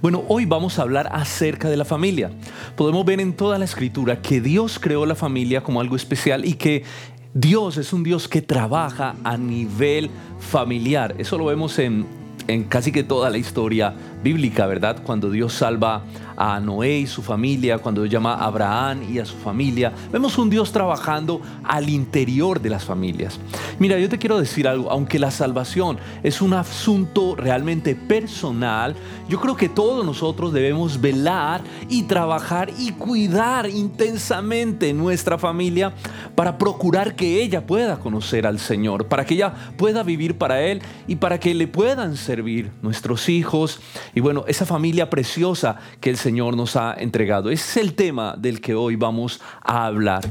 Bueno, hoy vamos a hablar acerca de la familia. Podemos ver en toda la escritura que Dios creó la familia como algo especial y que Dios es un Dios que trabaja a nivel familiar. Eso lo vemos en, en casi que toda la historia bíblica, ¿verdad? Cuando Dios salva a Noé y su familia, cuando Dios llama a Abraham y a su familia, vemos un Dios trabajando al interior de las familias. Mira, yo te quiero decir algo, aunque la salvación es un asunto realmente personal, yo creo que todos nosotros debemos velar y trabajar y cuidar intensamente nuestra familia para procurar que ella pueda conocer al Señor, para que ella pueda vivir para Él y para que le puedan servir nuestros hijos y bueno, esa familia preciosa que el Señor nos ha entregado. Ese es el tema del que hoy vamos a hablar.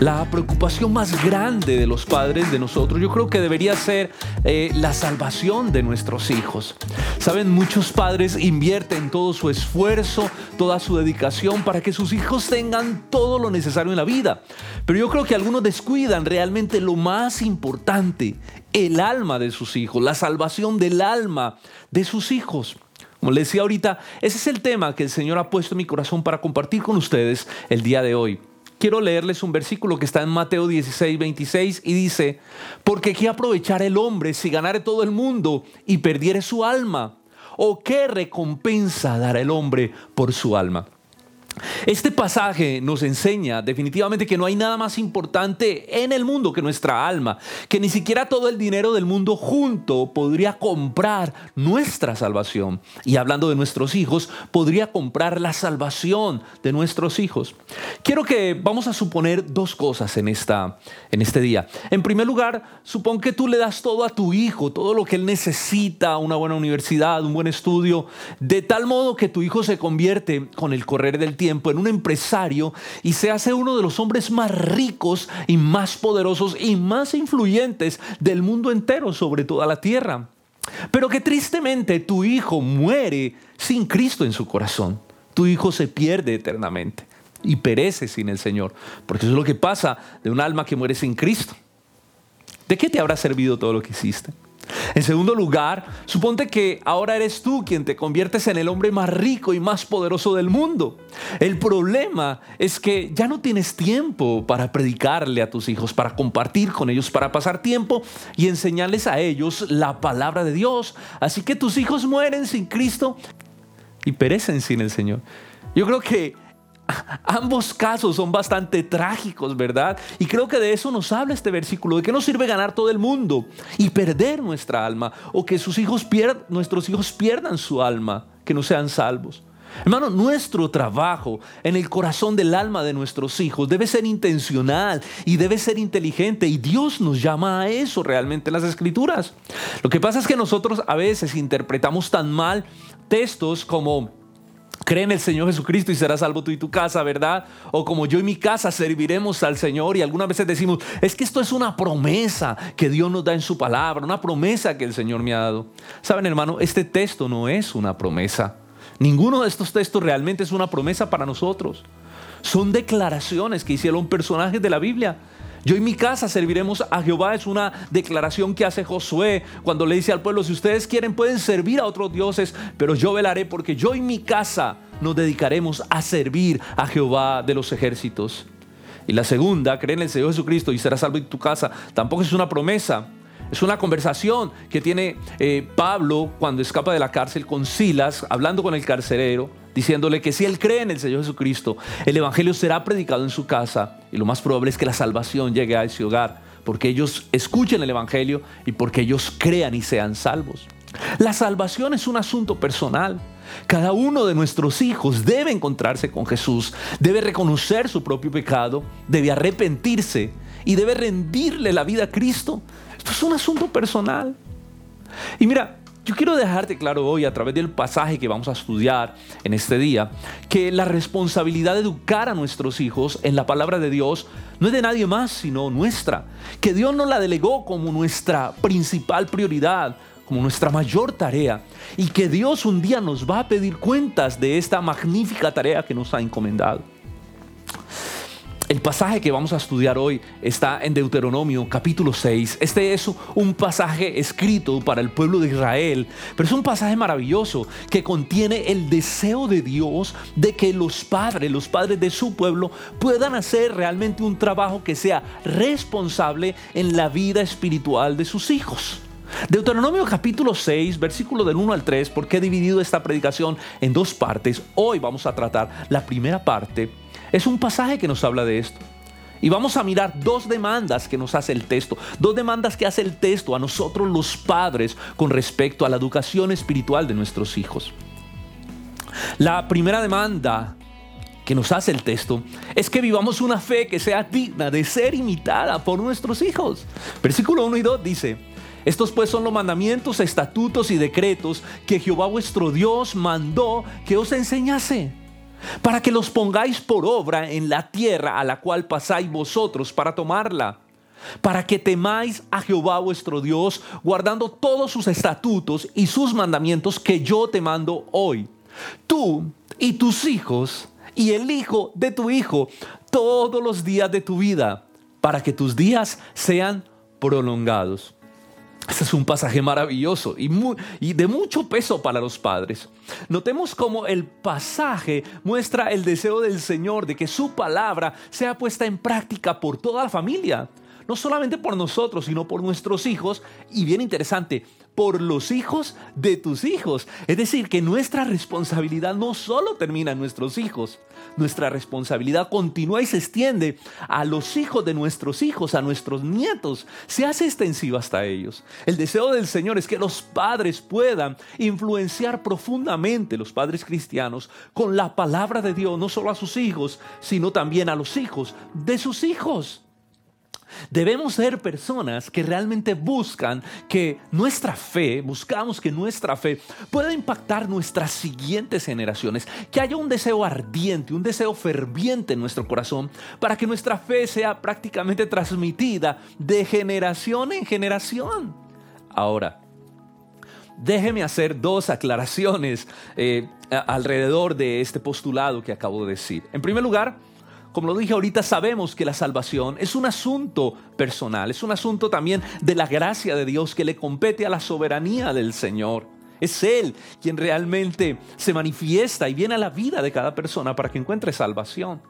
La preocupación más grande de los padres de nosotros, yo creo que debería ser eh, la salvación de nuestros hijos. Saben, muchos padres invierten todo su esfuerzo, toda su dedicación para que sus hijos tengan todo lo necesario en la vida. Pero yo creo que algunos descuidan realmente lo más importante, el alma de sus hijos, la salvación del alma de sus hijos. Como les decía ahorita, ese es el tema que el Señor ha puesto en mi corazón para compartir con ustedes el día de hoy quiero leerles un versículo que está en Mateo 16, 26 y dice, porque ¿qué aprovechar el hombre si ganare todo el mundo y perdiere su alma? ¿O qué recompensa dará el hombre por su alma? Este pasaje nos enseña definitivamente que no hay nada más importante en el mundo que nuestra alma, que ni siquiera todo el dinero del mundo junto podría comprar nuestra salvación. Y hablando de nuestros hijos, podría comprar la salvación de nuestros hijos. Quiero que vamos a suponer dos cosas en, esta, en este día. En primer lugar, supón que tú le das todo a tu hijo, todo lo que él necesita, una buena universidad, un buen estudio, de tal modo que tu hijo se convierte con el correr del tiempo en un empresario y se hace uno de los hombres más ricos y más poderosos y más influyentes del mundo entero sobre toda la tierra. Pero que tristemente tu hijo muere sin Cristo en su corazón. Tu hijo se pierde eternamente y perece sin el Señor. Porque eso es lo que pasa de un alma que muere sin Cristo. ¿De qué te habrá servido todo lo que hiciste? En segundo lugar, suponte que ahora eres tú quien te conviertes en el hombre más rico y más poderoso del mundo. El problema es que ya no tienes tiempo para predicarle a tus hijos, para compartir con ellos, para pasar tiempo y enseñarles a ellos la palabra de Dios. Así que tus hijos mueren sin Cristo y perecen sin el Señor. Yo creo que Ambos casos son bastante trágicos, ¿verdad? Y creo que de eso nos habla este versículo, de que no sirve ganar todo el mundo y perder nuestra alma, o que sus hijos nuestros hijos pierdan su alma, que no sean salvos. Hermano, nuestro trabajo en el corazón del alma de nuestros hijos debe ser intencional y debe ser inteligente y Dios nos llama a eso realmente en las escrituras. Lo que pasa es que nosotros a veces interpretamos tan mal textos como Cree en el Señor Jesucristo y serás salvo tú y tu casa, ¿verdad? O como yo y mi casa serviremos al Señor y algunas veces decimos, es que esto es una promesa que Dios nos da en su palabra, una promesa que el Señor me ha dado. Saben, hermano, este texto no es una promesa. Ninguno de estos textos realmente es una promesa para nosotros. Son declaraciones que hicieron personajes de la Biblia yo y mi casa serviremos a Jehová. Es una declaración que hace Josué cuando le dice al pueblo, si ustedes quieren pueden servir a otros dioses, pero yo velaré porque yo y mi casa nos dedicaremos a servir a Jehová de los ejércitos. Y la segunda, cree en el Señor Jesucristo y serás salvo en tu casa, tampoco es una promesa. Es una conversación que tiene eh, Pablo cuando escapa de la cárcel con Silas, hablando con el carcelero diciéndole que si él cree en el Señor Jesucristo, el Evangelio será predicado en su casa y lo más probable es que la salvación llegue a ese hogar, porque ellos escuchen el Evangelio y porque ellos crean y sean salvos. La salvación es un asunto personal. Cada uno de nuestros hijos debe encontrarse con Jesús, debe reconocer su propio pecado, debe arrepentirse y debe rendirle la vida a Cristo. Esto es un asunto personal. Y mira, yo quiero dejarte claro hoy a través del pasaje que vamos a estudiar en este día, que la responsabilidad de educar a nuestros hijos en la palabra de Dios no es de nadie más, sino nuestra. Que Dios nos la delegó como nuestra principal prioridad, como nuestra mayor tarea. Y que Dios un día nos va a pedir cuentas de esta magnífica tarea que nos ha encomendado. El pasaje que vamos a estudiar hoy está en Deuteronomio capítulo 6. Este es un pasaje escrito para el pueblo de Israel, pero es un pasaje maravilloso que contiene el deseo de Dios de que los padres, los padres de su pueblo, puedan hacer realmente un trabajo que sea responsable en la vida espiritual de sus hijos. Deuteronomio capítulo 6, versículo del 1 al 3, porque he dividido esta predicación en dos partes. Hoy vamos a tratar la primera parte es un pasaje que nos habla de esto. Y vamos a mirar dos demandas que nos hace el texto, dos demandas que hace el texto a nosotros los padres con respecto a la educación espiritual de nuestros hijos. La primera demanda que nos hace el texto es que vivamos una fe que sea digna de ser imitada por nuestros hijos. Versículo 1 y 2 dice, estos pues son los mandamientos, estatutos y decretos que Jehová vuestro Dios mandó que os enseñase para que los pongáis por obra en la tierra a la cual pasáis vosotros para tomarla, para que temáis a Jehová vuestro Dios, guardando todos sus estatutos y sus mandamientos que yo te mando hoy. Tú y tus hijos y el hijo de tu hijo todos los días de tu vida, para que tus días sean prolongados. Este es un pasaje maravilloso y, y, de mucho peso para los padres. Notemos cómo el pasaje muestra el deseo del Señor de que su palabra sea puesta en práctica por toda la familia. No solamente por nosotros, sino por nuestros hijos. Y bien interesante, por los hijos de tus hijos. Es decir, que nuestra responsabilidad no solo termina en nuestros hijos, nuestra responsabilidad continúa y se extiende a los hijos de nuestros hijos, a nuestros nietos, se hace extensiva hasta ellos. El deseo del Señor es que los padres puedan influenciar profundamente, los padres cristianos, con la palabra de Dios, no solo a sus hijos, sino también a los hijos de sus hijos. Debemos ser personas que realmente buscan que nuestra fe, buscamos que nuestra fe pueda impactar nuestras siguientes generaciones, que haya un deseo ardiente, un deseo ferviente en nuestro corazón para que nuestra fe sea prácticamente transmitida de generación en generación. Ahora, déjeme hacer dos aclaraciones eh, alrededor de este postulado que acabo de decir. En primer lugar, como lo dije ahorita, sabemos que la salvación es un asunto personal, es un asunto también de la gracia de Dios que le compete a la soberanía del Señor. Es Él quien realmente se manifiesta y viene a la vida de cada persona para que encuentre salvación.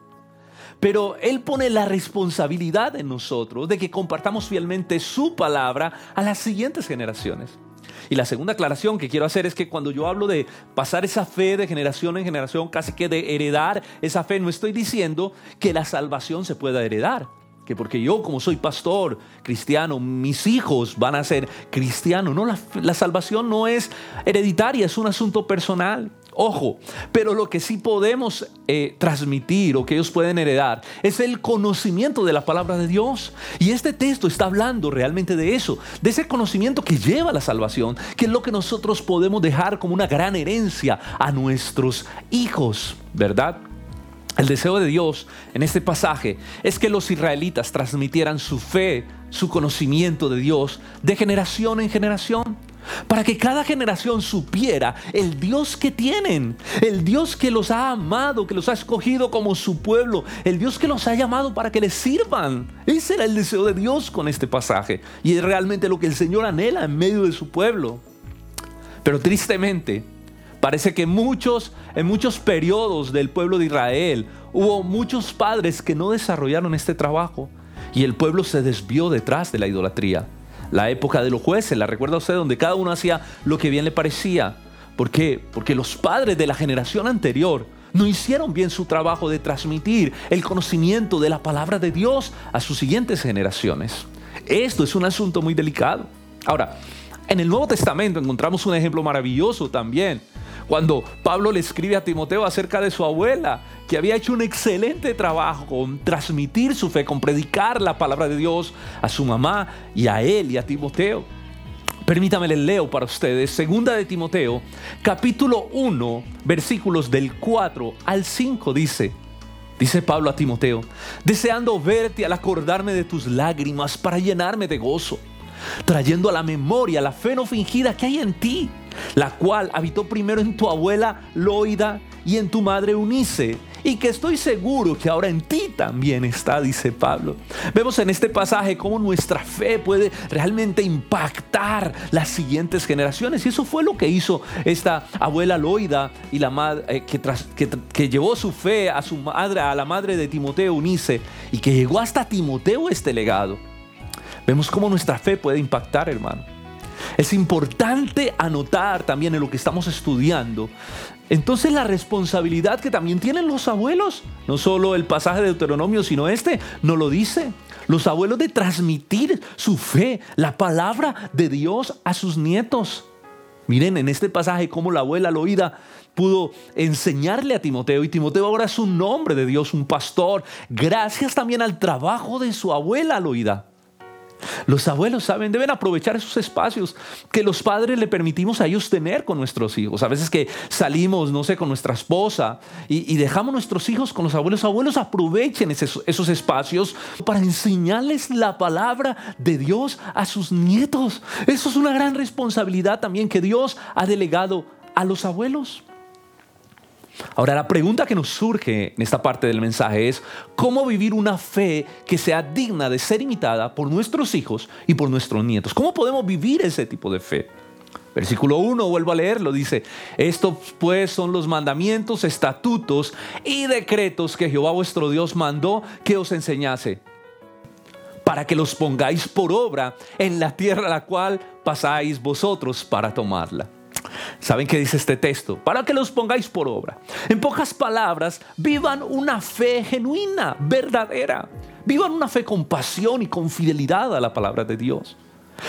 Pero Él pone la responsabilidad en nosotros de que compartamos fielmente su palabra a las siguientes generaciones. Y la segunda aclaración que quiero hacer es que cuando yo hablo de pasar esa fe de generación en generación, casi que de heredar esa fe, no estoy diciendo que la salvación se pueda heredar. Que porque yo como soy pastor cristiano, mis hijos van a ser cristianos. No, la, la salvación no es hereditaria, es un asunto personal. Ojo, pero lo que sí podemos eh, transmitir o que ellos pueden heredar es el conocimiento de la palabra de Dios. Y este texto está hablando realmente de eso, de ese conocimiento que lleva a la salvación, que es lo que nosotros podemos dejar como una gran herencia a nuestros hijos, ¿verdad? El deseo de Dios en este pasaje es que los israelitas transmitieran su fe, su conocimiento de Dios de generación en generación para que cada generación supiera el Dios que tienen, el Dios que los ha amado, que los ha escogido como su pueblo, el Dios que los ha llamado para que les sirvan. Ese era el deseo de Dios con este pasaje y es realmente lo que el Señor anhela en medio de su pueblo. Pero tristemente, parece que muchos, en muchos periodos del pueblo de Israel, hubo muchos padres que no desarrollaron este trabajo y el pueblo se desvió detrás de la idolatría la época de los jueces, la recuerda usted, donde cada uno hacía lo que bien le parecía. ¿Por qué? Porque los padres de la generación anterior no hicieron bien su trabajo de transmitir el conocimiento de la palabra de Dios a sus siguientes generaciones. Esto es un asunto muy delicado. Ahora, en el Nuevo Testamento encontramos un ejemplo maravilloso también cuando Pablo le escribe a Timoteo acerca de su abuela, que había hecho un excelente trabajo con transmitir su fe, con predicar la palabra de Dios a su mamá y a él y a Timoteo. Permítame le leo para ustedes, segunda de Timoteo, capítulo 1, versículos del 4 al 5 dice, dice Pablo a Timoteo, deseando verte al acordarme de tus lágrimas para llenarme de gozo, trayendo a la memoria la fe no fingida que hay en ti la cual habitó primero en tu abuela Loida y en tu madre Unice, y que estoy seguro que ahora en ti también está, dice Pablo. Vemos en este pasaje cómo nuestra fe puede realmente impactar las siguientes generaciones, y eso fue lo que hizo esta abuela Loida y la madre eh, que, que, llevó su fe a su madre, a la madre de Timoteo Unice, y que llegó hasta Timoteo este legado. Vemos cómo nuestra fe puede impactar, hermano. Es importante anotar también en lo que estamos estudiando. Entonces la responsabilidad que también tienen los abuelos, no solo el pasaje de Deuteronomio, sino este, no lo dice. Los abuelos de transmitir su fe, la palabra de Dios a sus nietos. Miren en este pasaje cómo la abuela Loida pudo enseñarle a Timoteo y Timoteo ahora es un hombre de Dios, un pastor, gracias también al trabajo de su abuela Loida. Los abuelos, ¿saben? Deben aprovechar esos espacios que los padres le permitimos a ellos tener con nuestros hijos. A veces que salimos, no sé, con nuestra esposa y, dejamos nuestros hijos con los abuelos. Abuelos, aprovechen esos espacios para enseñarles la palabra de Dios a sus nietos. Eso es una gran responsabilidad también que Dios ha delegado a los abuelos. Ahora, la pregunta que nos surge en esta parte del mensaje es, ¿cómo vivir una fe que sea digna de ser imitada por nuestros hijos y por nuestros nietos? ¿Cómo podemos vivir ese tipo de fe? Versículo 1, vuelvo a leerlo, dice, estos pues son los mandamientos, estatutos y decretos que Jehová vuestro Dios mandó que os enseñase, para que los pongáis por obra en la tierra a la cual pasáis vosotros para tomarla. ¿Saben qué dice este texto? Para que los pongáis por obra. En pocas palabras, vivan una fe genuina, verdadera. Vivan una fe con pasión y con fidelidad a la palabra de Dios.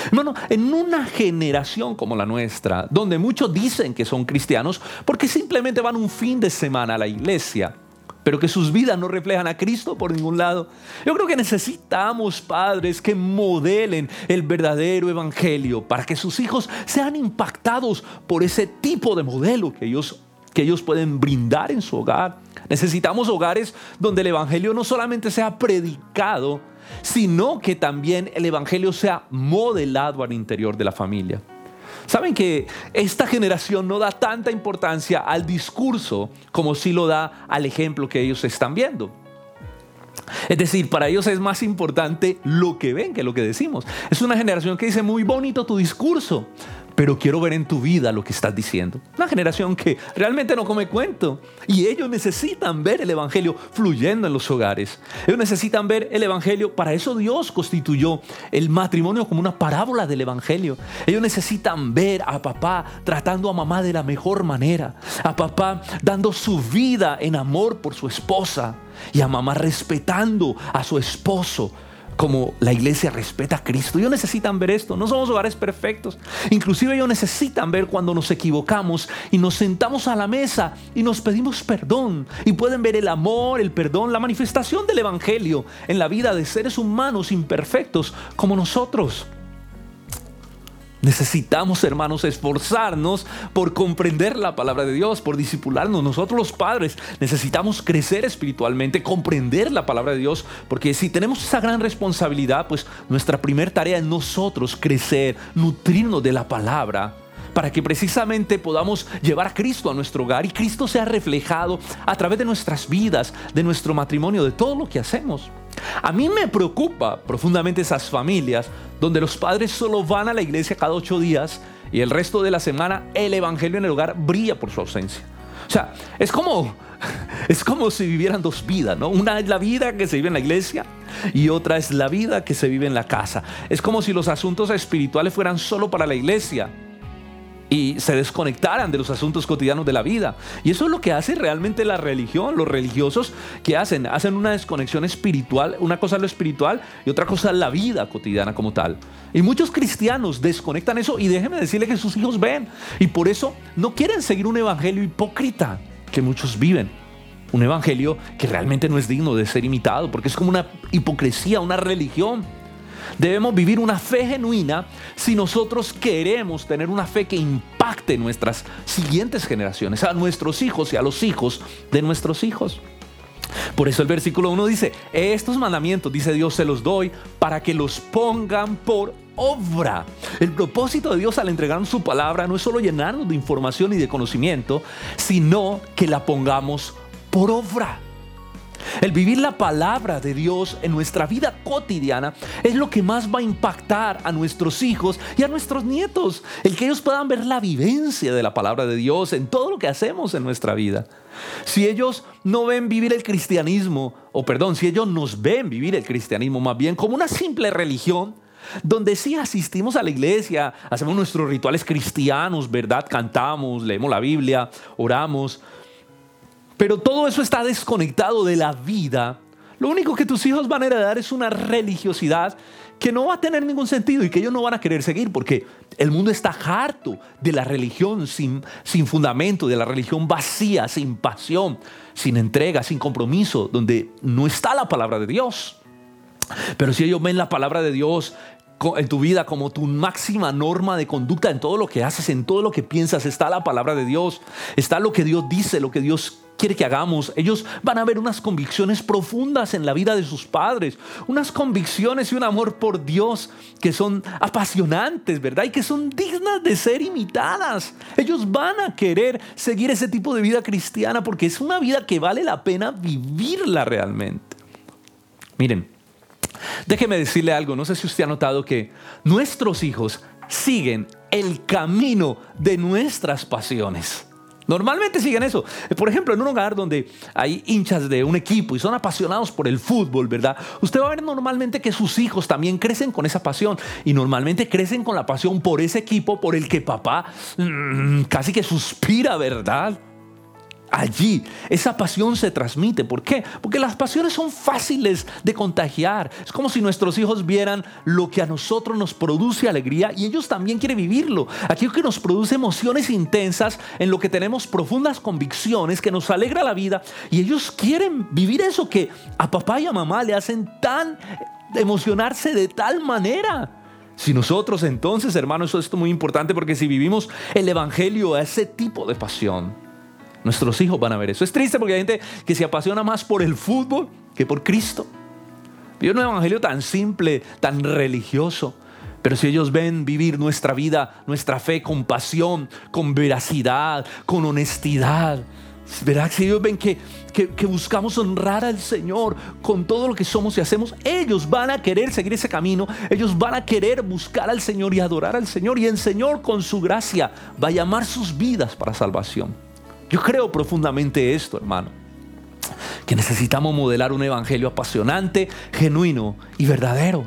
Hermano, en una generación como la nuestra, donde muchos dicen que son cristianos porque simplemente van un fin de semana a la iglesia, pero que sus vidas no reflejan a Cristo por ningún lado. Yo creo que necesitamos padres que modelen el verdadero evangelio para que sus hijos sean impactados por ese tipo de modelo que ellos que ellos pueden brindar en su hogar. Necesitamos hogares donde el evangelio no solamente sea predicado, sino que también el evangelio sea modelado al interior de la familia. Saben que esta generación no da tanta importancia al discurso como si lo da al ejemplo que ellos están viendo. Es decir, para ellos es más importante lo que ven que lo que decimos. Es una generación que dice muy bonito tu discurso, pero quiero ver en tu vida lo que estás diciendo. Una generación que realmente no come cuento y ellos necesitan ver el Evangelio fluyendo en los hogares. Ellos necesitan ver el Evangelio, para eso Dios constituyó el matrimonio como una parábola del Evangelio. Ellos necesitan ver a papá tratando a mamá de la mejor manera, a papá dando su vida en amor por su esposa y a mamá respetando a su esposo como la iglesia respeta a Cristo. Ellos necesitan ver esto. No somos hogares perfectos. Inclusive ellos necesitan ver cuando nos equivocamos y nos sentamos a la mesa y nos pedimos perdón. Y pueden ver el amor, el perdón, la manifestación del Evangelio en la vida de seres humanos imperfectos como nosotros. Necesitamos, hermanos, esforzarnos por comprender la palabra de Dios, por disipularnos. Nosotros los padres necesitamos crecer espiritualmente, comprender la palabra de Dios, porque si tenemos esa gran responsabilidad, pues nuestra primera tarea es nosotros crecer, nutrirnos de la palabra para que precisamente podamos llevar a Cristo a nuestro hogar y Cristo sea reflejado a través de nuestras vidas, de nuestro matrimonio, de todo lo que hacemos. A mí me preocupa profundamente esas familias donde los padres solo van a la iglesia cada ocho días y el resto de la semana el evangelio en el hogar brilla por su ausencia. O sea, es como, es como si vivieran dos vidas, ¿no? Una es la vida que se vive en la iglesia y otra es la vida que se vive en la casa. Es como si los asuntos espirituales fueran solo para la iglesia y se desconectaran de los asuntos cotidianos de la vida. Y eso es lo que hace realmente la religión, los religiosos que hacen, hacen una desconexión espiritual, una cosa lo espiritual y otra cosa la vida cotidiana como tal. Y muchos cristianos desconectan eso y déjenme decirle que sus hijos ven y por eso no quieren seguir un evangelio hipócrita que muchos viven. Un evangelio que realmente no es digno de ser imitado porque es como una hipocresía, una religión Debemos vivir una fe genuina si nosotros queremos tener una fe que impacte nuestras siguientes generaciones, a nuestros hijos y a los hijos de nuestros hijos. Por eso el versículo 1 dice, estos mandamientos, dice Dios, se los doy para que los pongan por obra. El propósito de Dios al entregarnos su palabra no es solo llenarnos de información y de conocimiento, sino que la pongamos por obra. El vivir la palabra de Dios en nuestra vida cotidiana es lo que más va a impactar a nuestros hijos y a nuestros nietos. El que ellos puedan ver la vivencia de la palabra de Dios en todo lo que hacemos en nuestra vida. Si ellos no ven vivir el cristianismo, o perdón, si ellos nos ven vivir el cristianismo más bien como una simple religión, donde sí asistimos a la iglesia, hacemos nuestros rituales cristianos, ¿verdad? Cantamos, leemos la Biblia, oramos, pero todo eso está desconectado de la vida. Lo único que tus hijos van a heredar es una religiosidad que no va a tener ningún sentido y que ellos no van a querer seguir porque el mundo está harto de la religión sin, sin fundamento, de la religión vacía, sin pasión, sin entrega, sin compromiso, donde no está la palabra de Dios. Pero si ellos ven la palabra de Dios en tu vida como tu máxima norma de conducta en todo lo que haces, en todo lo que piensas, está la palabra de Dios, está lo que Dios dice, lo que Dios quiere que hagamos. Ellos van a ver unas convicciones profundas en la vida de sus padres, unas convicciones y un amor por Dios que son apasionantes, ¿verdad? Y que son dignas de ser imitadas. Ellos van a querer seguir ese tipo de vida cristiana porque es una vida que vale la pena vivirla realmente. Miren, déjeme decirle algo, no sé si usted ha notado que nuestros hijos siguen el camino de nuestras pasiones. Normalmente siguen eso. Por ejemplo, en un hogar donde hay hinchas de un equipo y son apasionados por el fútbol, ¿verdad? Usted va a ver normalmente que sus hijos también crecen con esa pasión y normalmente crecen con la pasión por ese equipo por el que papá mm, casi que suspira, ¿verdad? Allí. Esa pasión se transmite. ¿Por qué? Porque las pasiones son fáciles de contagiar. Es como si nuestros hijos vieran lo que a nosotros nos produce alegría y ellos también quieren vivirlo. Aquello que nos produce emociones intensas, en lo que tenemos profundas convicciones, que nos alegra la vida y ellos quieren vivir eso que a papá y a mamá le hacen tan emocionarse de tal manera. Si nosotros entonces, hermanos, eso es muy importante porque si vivimos el Evangelio a ese tipo de pasión, Nuestros hijos van a ver eso. Es triste porque hay gente que se apasiona más por el fútbol que por Cristo. Y un evangelio tan simple, tan religioso. Pero si ellos ven vivir nuestra vida, nuestra fe con pasión, con veracidad, con honestidad, ¿verdad? Si ellos ven que, que, que, buscamos honrar al Señor con todo lo que somos y hacemos, ellos van a querer seguir ese camino, ellos van a querer buscar al Señor y adorar al Señor y el Señor con su gracia va a llamar sus vidas para salvación. Yo creo profundamente esto, hermano. Que necesitamos modelar un evangelio apasionante, genuino y verdadero.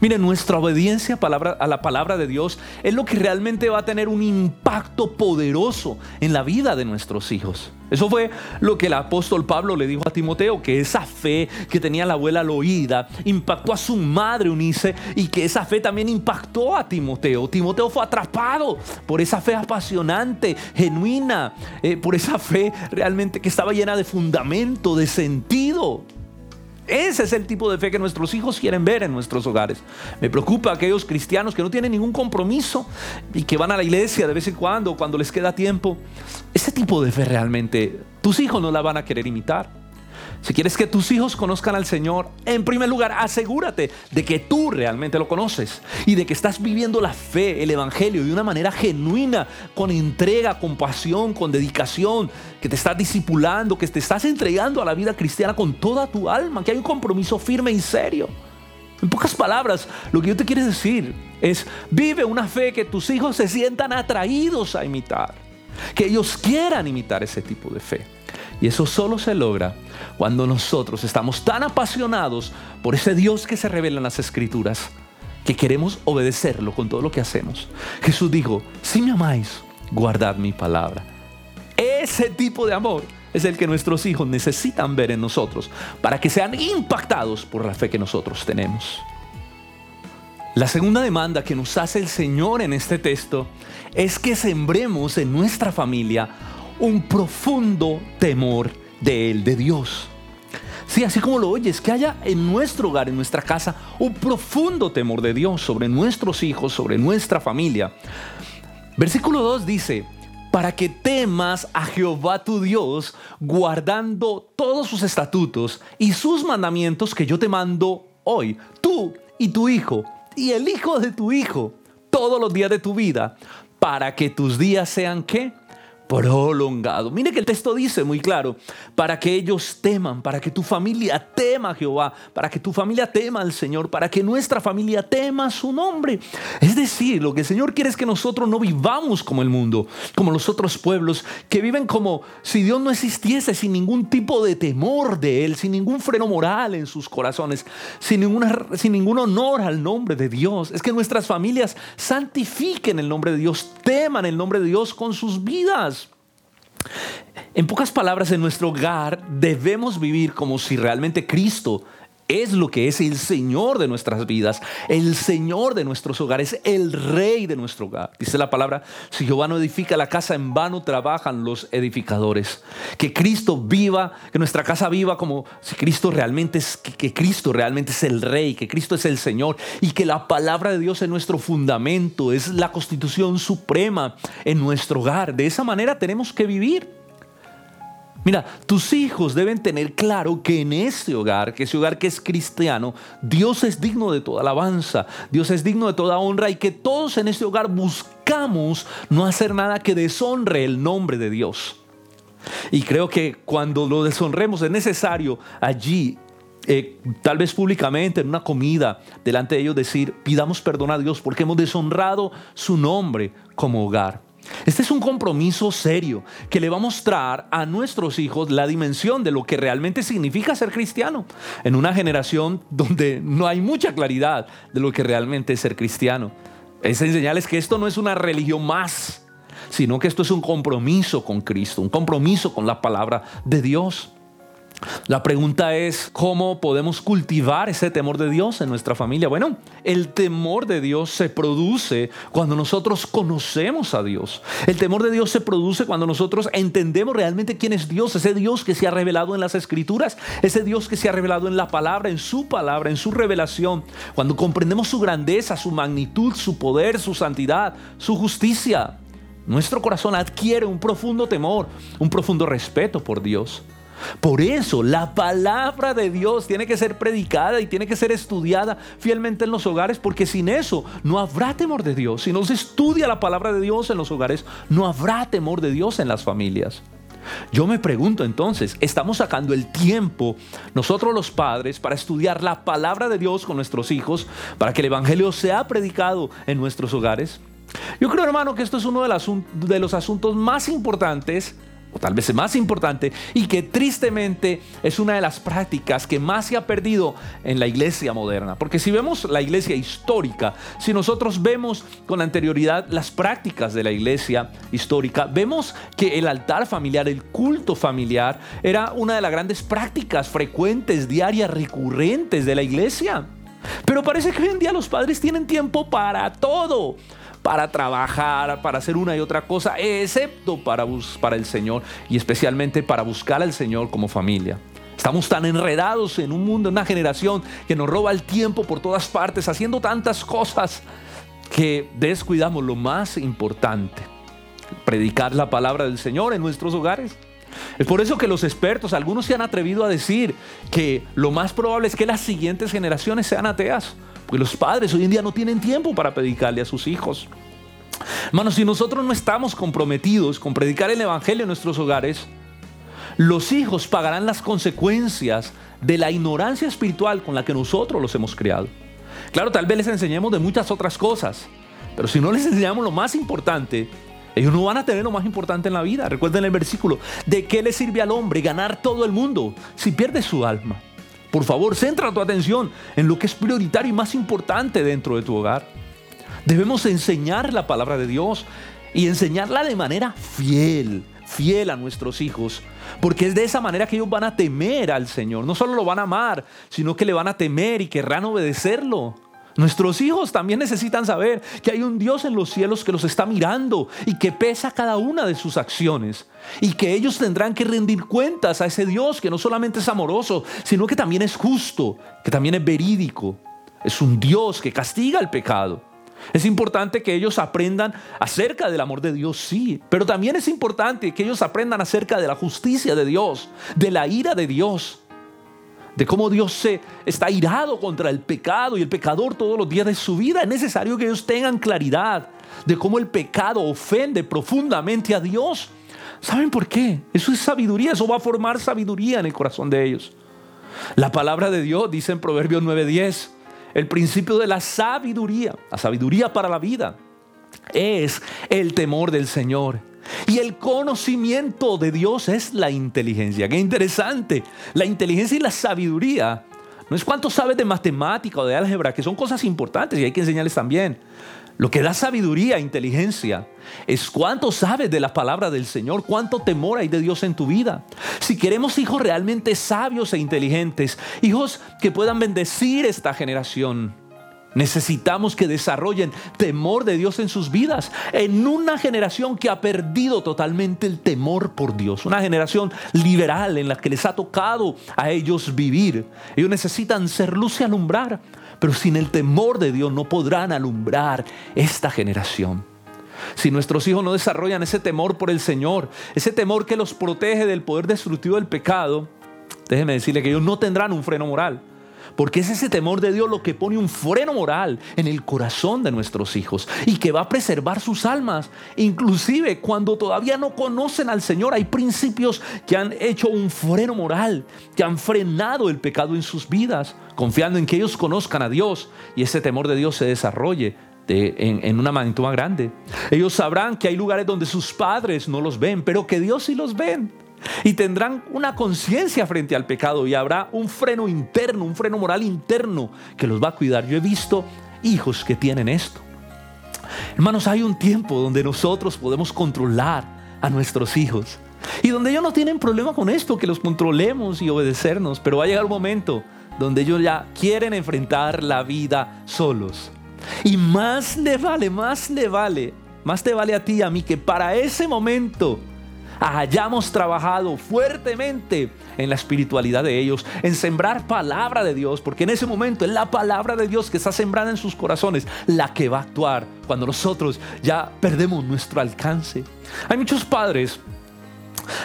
Miren, nuestra obediencia a la palabra de Dios es lo que realmente va a tener un impacto poderoso en la vida de nuestros hijos. Eso fue lo que el apóstol Pablo le dijo a Timoteo, que esa fe que tenía la abuela Loída impactó a su madre Unice y que esa fe también impactó a Timoteo. Timoteo fue atrapado por esa fe apasionante, genuina, eh, por esa fe realmente que estaba llena de fundamento, de sentido. Ese es el tipo de fe que nuestros hijos quieren ver en nuestros hogares. Me preocupa aquellos cristianos que no tienen ningún compromiso y que van a la iglesia de vez en cuando, cuando les queda tiempo. Ese tipo de fe realmente tus hijos no la van a querer imitar. Si quieres que tus hijos conozcan al Señor, en primer lugar, asegúrate de que tú realmente lo conoces y de que estás viviendo la fe, el Evangelio de una manera genuina, con entrega, con pasión, con dedicación, que te estás discipulando, que te estás entregando a la vida cristiana con toda tu alma, que hay un compromiso firme y serio. En pocas palabras, lo que yo te quiero decir es, vive una fe que tus hijos se sientan atraídos a imitar, que ellos quieran imitar ese tipo de fe. Y eso solo se logra cuando nosotros estamos tan apasionados por ese Dios que se revela en las escrituras que queremos obedecerlo con todo lo que hacemos. Jesús dijo, si me amáis, guardad mi palabra. Ese tipo de amor es el que nuestros hijos necesitan ver en nosotros para que sean impactados por la fe que nosotros tenemos. La segunda demanda que nos hace el Señor en este texto es que sembremos en nuestra familia un profundo temor de Él, de Dios. Sí, así como lo oyes, que haya en nuestro hogar, en nuestra casa, un profundo temor de Dios sobre nuestros hijos, sobre nuestra familia. Versículo 2 dice, para que temas a Jehová tu Dios, guardando todos sus estatutos y sus mandamientos que yo te mando hoy, tú y tu hijo, y el hijo de tu hijo todos los días de tu vida para que tus días sean qué? Prolongado. Mire que el texto dice muy claro, para que ellos teman, para que tu familia tema a Jehová, para que tu familia tema al Señor, para que nuestra familia tema su nombre. Es decir, lo que el Señor quiere es que nosotros no vivamos como el mundo, como los otros pueblos, que viven como si Dios no existiese, sin ningún tipo de temor de Él, sin ningún freno moral en sus corazones, sin, ninguna, sin ningún honor al nombre de Dios. Es que nuestras familias santifiquen el nombre de Dios, teman el nombre de Dios con sus vidas. En pocas palabras, en nuestro hogar debemos vivir como si realmente Cristo es lo que es el Señor de nuestras vidas, el Señor de nuestros hogares, el Rey de nuestro hogar. Dice la palabra, si Jehová no edifica la casa, en vano trabajan los edificadores. Que Cristo viva, que nuestra casa viva como si Cristo realmente es, que, Cristo realmente es el Rey, que Cristo es el Señor y que la palabra de Dios es nuestro fundamento, es la constitución suprema en nuestro hogar. De esa manera tenemos que vivir. Mira, tus hijos deben tener claro que en este hogar, que ese hogar que es cristiano, Dios es digno de toda alabanza, Dios es digno de toda honra y que todos en este hogar buscamos no hacer nada que deshonre el nombre de Dios. Y creo que cuando lo deshonremos es necesario allí eh, tal vez públicamente en una comida delante de ellos decir, pidamos perdón a Dios porque hemos deshonrado su nombre como hogar. Este es un compromiso serio que le va a mostrar a nuestros hijos la dimensión de lo que realmente significa ser cristiano en una generación donde no hay mucha claridad de lo que realmente es ser cristiano. Es enseñarles que esto no es una religión más, sino que esto es un compromiso con Cristo, un compromiso con la palabra de Dios. La pregunta es, ¿cómo podemos cultivar ese temor de Dios en nuestra familia? Bueno, el temor de Dios se produce cuando nosotros conocemos a Dios. El temor de Dios se produce cuando nosotros entendemos realmente quién es Dios, ese Dios que se ha revelado en las escrituras, ese Dios que se ha revelado en la palabra, en su palabra, en su revelación. Cuando comprendemos su grandeza, su magnitud, su poder, su santidad, su justicia. Nuestro corazón adquiere un profundo temor, un profundo respeto por Dios. Por eso la palabra de Dios tiene que ser predicada y tiene que ser estudiada fielmente en los hogares, porque sin eso no habrá temor de Dios. Si no se estudia la palabra de Dios en los hogares, no habrá temor de Dios en las familias. Yo me pregunto entonces, ¿estamos sacando el tiempo nosotros los padres para estudiar la palabra de Dios con nuestros hijos, para que el Evangelio sea predicado en nuestros hogares? Yo creo, hermano, que esto es uno de los asuntos más importantes o tal vez más importante, y que tristemente es una de las prácticas que más se ha perdido en la iglesia moderna. Porque si vemos la iglesia histórica, si nosotros vemos con anterioridad las prácticas de la iglesia histórica, vemos que el altar familiar, el culto familiar, era una de las grandes prácticas frecuentes, diarias, recurrentes de la iglesia. Pero parece que hoy en día los padres tienen tiempo para todo para trabajar, para hacer una y otra cosa, excepto para, para el Señor y especialmente para buscar al Señor como familia. Estamos tan enredados en un mundo, en una generación que nos roba el tiempo por todas partes, haciendo tantas cosas que descuidamos lo más importante, predicar la palabra del Señor en nuestros hogares. Es por eso que los expertos, algunos se han atrevido a decir que lo más probable es que las siguientes generaciones sean ateas porque los padres hoy en día no tienen tiempo para predicarle a sus hijos. Hermanos, si nosotros no estamos comprometidos con predicar el Evangelio en nuestros hogares, los hijos pagarán las consecuencias de la ignorancia espiritual con la que nosotros los hemos creado. Claro, tal vez les enseñemos de muchas otras cosas, pero si no les enseñamos lo más importante, ellos no van a tener lo más importante en la vida. Recuerden el versículo, ¿de qué le sirve al hombre ganar todo el mundo si pierde su alma? Por favor, centra tu atención en lo que es prioritario y más importante dentro de tu hogar. Debemos enseñar la palabra de Dios y enseñarla de manera fiel, fiel a nuestros hijos, porque es de esa manera que ellos van a temer al Señor. No solo lo van a amar, sino que le van a temer y querrán obedecerlo. Nuestros hijos también necesitan saber que hay un Dios en los cielos que los está mirando y que pesa cada una de sus acciones. Y que ellos tendrán que rendir cuentas a ese Dios que no solamente es amoroso, sino que también es justo, que también es verídico. Es un Dios que castiga el pecado. Es importante que ellos aprendan acerca del amor de Dios, sí, pero también es importante que ellos aprendan acerca de la justicia de Dios, de la ira de Dios de cómo Dios se está irado contra el pecado y el pecador todos los días de su vida. Es necesario que ellos tengan claridad de cómo el pecado ofende profundamente a Dios. ¿Saben por qué? Eso es sabiduría, eso va a formar sabiduría en el corazón de ellos. La palabra de Dios dice en Proverbios 9:10, el principio de la sabiduría, la sabiduría para la vida, es el temor del Señor. Y el conocimiento de Dios es la inteligencia. Qué interesante. La inteligencia y la sabiduría no es cuánto sabes de matemática o de álgebra, que son cosas importantes y hay que enseñarles también. Lo que da sabiduría e inteligencia es cuánto sabes de la palabra del Señor, cuánto temor hay de Dios en tu vida. Si queremos hijos realmente sabios e inteligentes, hijos que puedan bendecir esta generación, necesitamos que desarrollen temor de Dios en sus vidas. En una generación que ha perdido totalmente el temor por Dios, una generación liberal en la que les ha tocado a ellos vivir. Ellos necesitan ser luz y alumbrar pero sin el temor de Dios no podrán alumbrar esta generación. Si nuestros hijos no desarrollan ese temor por el Señor, ese temor que los protege del poder destructivo del pecado, déjenme decirle que ellos no tendrán un freno moral. Porque es ese temor de Dios lo que pone un freno moral en el corazón de nuestros hijos y que va a preservar sus almas. Inclusive cuando todavía no conocen al Señor, hay principios que han hecho un freno moral, que han frenado el pecado en sus vidas, confiando en que ellos conozcan a Dios y ese temor de Dios se desarrolle en, una magnitud más grande. Ellos sabrán que hay lugares donde sus padres no los ven, pero que Dios sí los ven y tendrán una conciencia frente al pecado y habrá un freno interno, un freno moral interno que los va a cuidar. Yo he visto hijos que tienen esto. Hermanos, hay un tiempo donde nosotros podemos controlar a nuestros hijos y donde ellos no tienen problema con esto, que los controlemos y obedecernos, pero va a llegar un momento donde ellos ya quieren enfrentar la vida solos. Y más le vale, más le vale, más te vale a ti y a mí que para ese momento hayamos trabajado fuertemente en la espiritualidad de ellos, en sembrar palabra de Dios, porque en ese momento es la palabra de Dios que está sembrada en sus corazones la que va a actuar cuando nosotros ya perdemos nuestro alcance. Hay muchos padres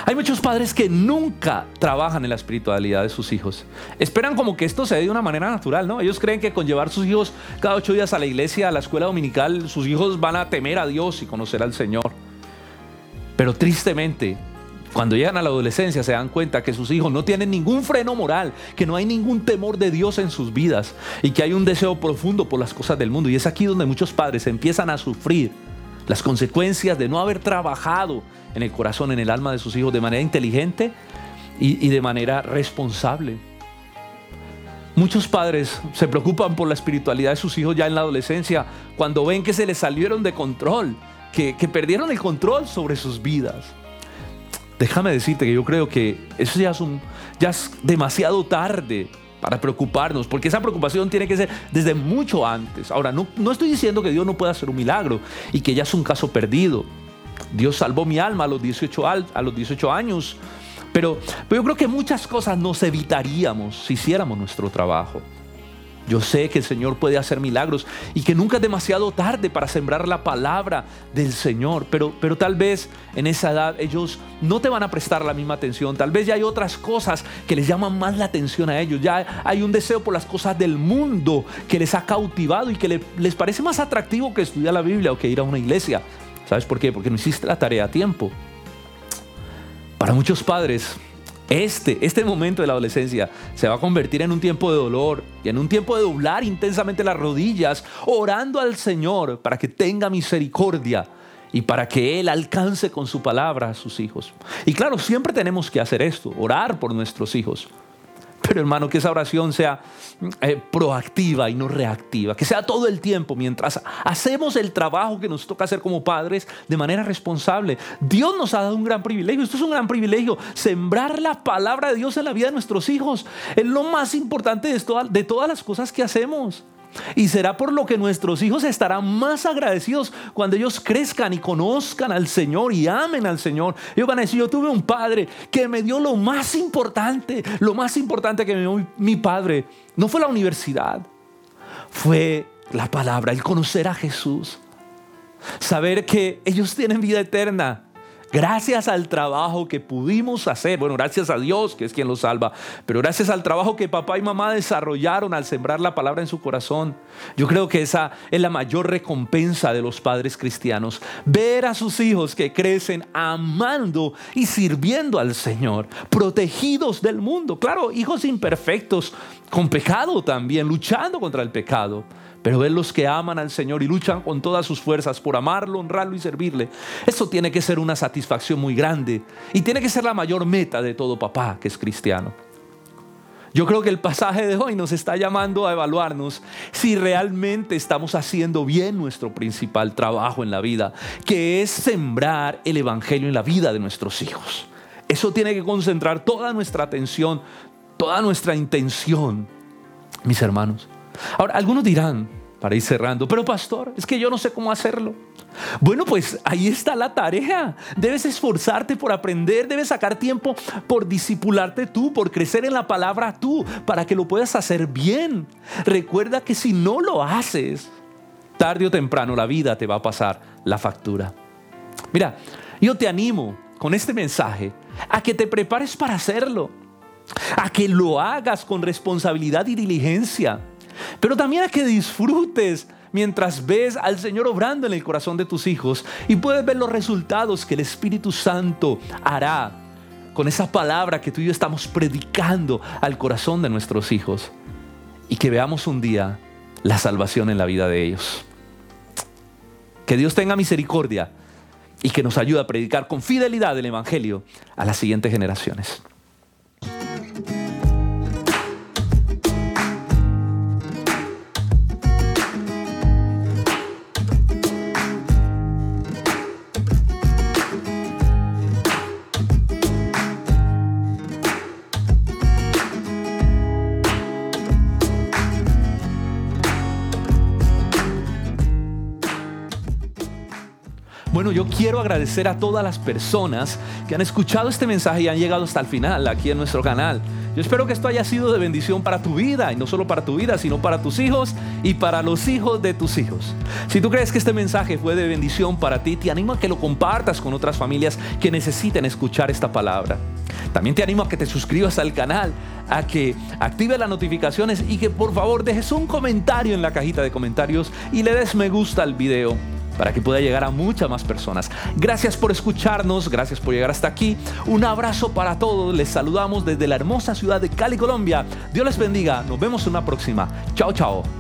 hay muchos padres que nunca trabajan en la espiritualidad de sus hijos. Esperan como que esto se dé de una manera natural, ¿no? Ellos creen que con llevar sus hijos cada ocho días a la iglesia, a la escuela dominical, sus hijos van a temer a Dios y conocer al Señor. Pero tristemente, cuando llegan a la adolescencia se dan cuenta que sus hijos no tienen ningún freno moral, que no hay ningún temor de Dios en sus vidas y que hay un deseo profundo por las cosas del mundo. Y es aquí donde muchos padres empiezan a sufrir las consecuencias de no haber trabajado en el corazón, en el alma de sus hijos de manera inteligente y, de manera responsable. Muchos padres se preocupan por la espiritualidad de sus hijos ya en la adolescencia cuando ven que se les salieron de control que, perdieron el control sobre sus vidas. Déjame decirte que yo creo que eso ya es, demasiado tarde para preocuparnos, porque esa preocupación tiene que ser desde mucho antes. Ahora, no, no estoy diciendo que Dios no pueda hacer un milagro y que ya es un caso perdido. Dios salvó mi alma a los 18, a los 18 años, pero, pero yo creo que muchas cosas nos evitaríamos si hiciéramos nuestro trabajo. Yo sé que el Señor puede hacer milagros y que nunca es demasiado tarde para sembrar la palabra del Señor, pero, pero tal vez en esa edad ellos no te van a prestar la misma atención, tal vez ya hay otras cosas que les llaman más la atención a ellos, ya hay un deseo por las cosas del mundo que les ha cautivado y que les parece más atractivo que estudiar la Biblia o que ir a una iglesia. ¿Sabes por qué? Porque no hiciste la tarea a tiempo. Para muchos padres, este, este momento de la adolescencia se va a convertir en un tiempo de dolor y en un tiempo de doblar intensamente las rodillas, orando al Señor para que tenga misericordia y para que Él alcance con su palabra a sus hijos. Y claro, siempre tenemos que hacer esto, orar por nuestros hijos. Pero hermano, que esa oración sea eh, proactiva y no reactiva, que sea todo el tiempo mientras hacemos el trabajo que nos toca hacer como padres de manera responsable. Dios nos ha dado un gran privilegio, esto es un gran privilegio, sembrar la palabra de Dios en la vida de nuestros hijos. Es lo más importante de todas las cosas que hacemos. Y será por lo que nuestros hijos estarán más agradecidos cuando ellos crezcan y conozcan al Señor y amen al Señor. Ellos van a decir, yo tuve un padre que me dio lo más importante, lo más importante que me dio mi padre. No fue la universidad, fue la palabra, el conocer a Jesús. Saber que ellos tienen vida eterna Gracias al trabajo que pudimos hacer, bueno, gracias a Dios que es quien lo salva, pero gracias al trabajo que papá y mamá desarrollaron al sembrar la palabra en su corazón, yo creo que esa es la mayor recompensa de los padres cristianos. Ver a sus hijos que crecen amando y sirviendo al Señor, protegidos del mundo. Claro, hijos imperfectos, con pecado también, luchando contra el pecado pero ver los que aman al Señor y luchan con todas sus fuerzas por amarlo, honrarlo y servirle, eso tiene que ser una satisfacción muy grande y tiene que ser la mayor meta de todo papá que es cristiano. Yo creo que el pasaje de hoy nos está llamando a evaluarnos si realmente estamos haciendo bien nuestro principal trabajo en la vida, que es sembrar el Evangelio en la vida de nuestros hijos. Eso tiene que concentrar toda nuestra atención, toda nuestra intención, mis hermanos. Ahora, algunos dirán, para ir cerrando, pero pastor, es que yo no sé cómo hacerlo. Bueno, pues ahí está la tarea. Debes esforzarte por aprender, debes sacar tiempo por disipularte tú, por crecer en la palabra tú, para que lo puedas hacer bien. Recuerda que si no lo haces, tarde o temprano la vida te va a pasar la factura. Mira, yo te animo con este mensaje a que te prepares para hacerlo, a que lo hagas con responsabilidad y diligencia pero también a que disfrutes mientras ves al Señor obrando en el corazón de tus hijos y puedes ver los resultados que el Espíritu Santo hará con esa palabra que tú y yo estamos predicando al corazón de nuestros hijos y que veamos un día la salvación en la vida de ellos. Que Dios tenga misericordia y que nos ayude a predicar con fidelidad el Evangelio a las siguientes generaciones. Bueno, yo quiero agradecer a todas las personas que han escuchado este mensaje y han llegado hasta el final aquí en nuestro canal. Yo espero que esto haya sido de bendición para tu vida y no solo para tu vida, sino para tus hijos y para los hijos de tus hijos. Si tú crees que este mensaje fue de bendición para ti, te animo a que lo compartas con otras familias que necesiten escuchar esta palabra. También te animo a que te suscribas al canal, a que actives las notificaciones y que por favor dejes un comentario en la cajita de comentarios y le des me gusta al video para que pueda llegar a muchas más personas. Gracias por escucharnos, gracias por llegar hasta aquí. Un abrazo para todos, les saludamos desde la hermosa ciudad de Cali, Colombia. Dios les bendiga, nos vemos en una próxima. Chao, chao.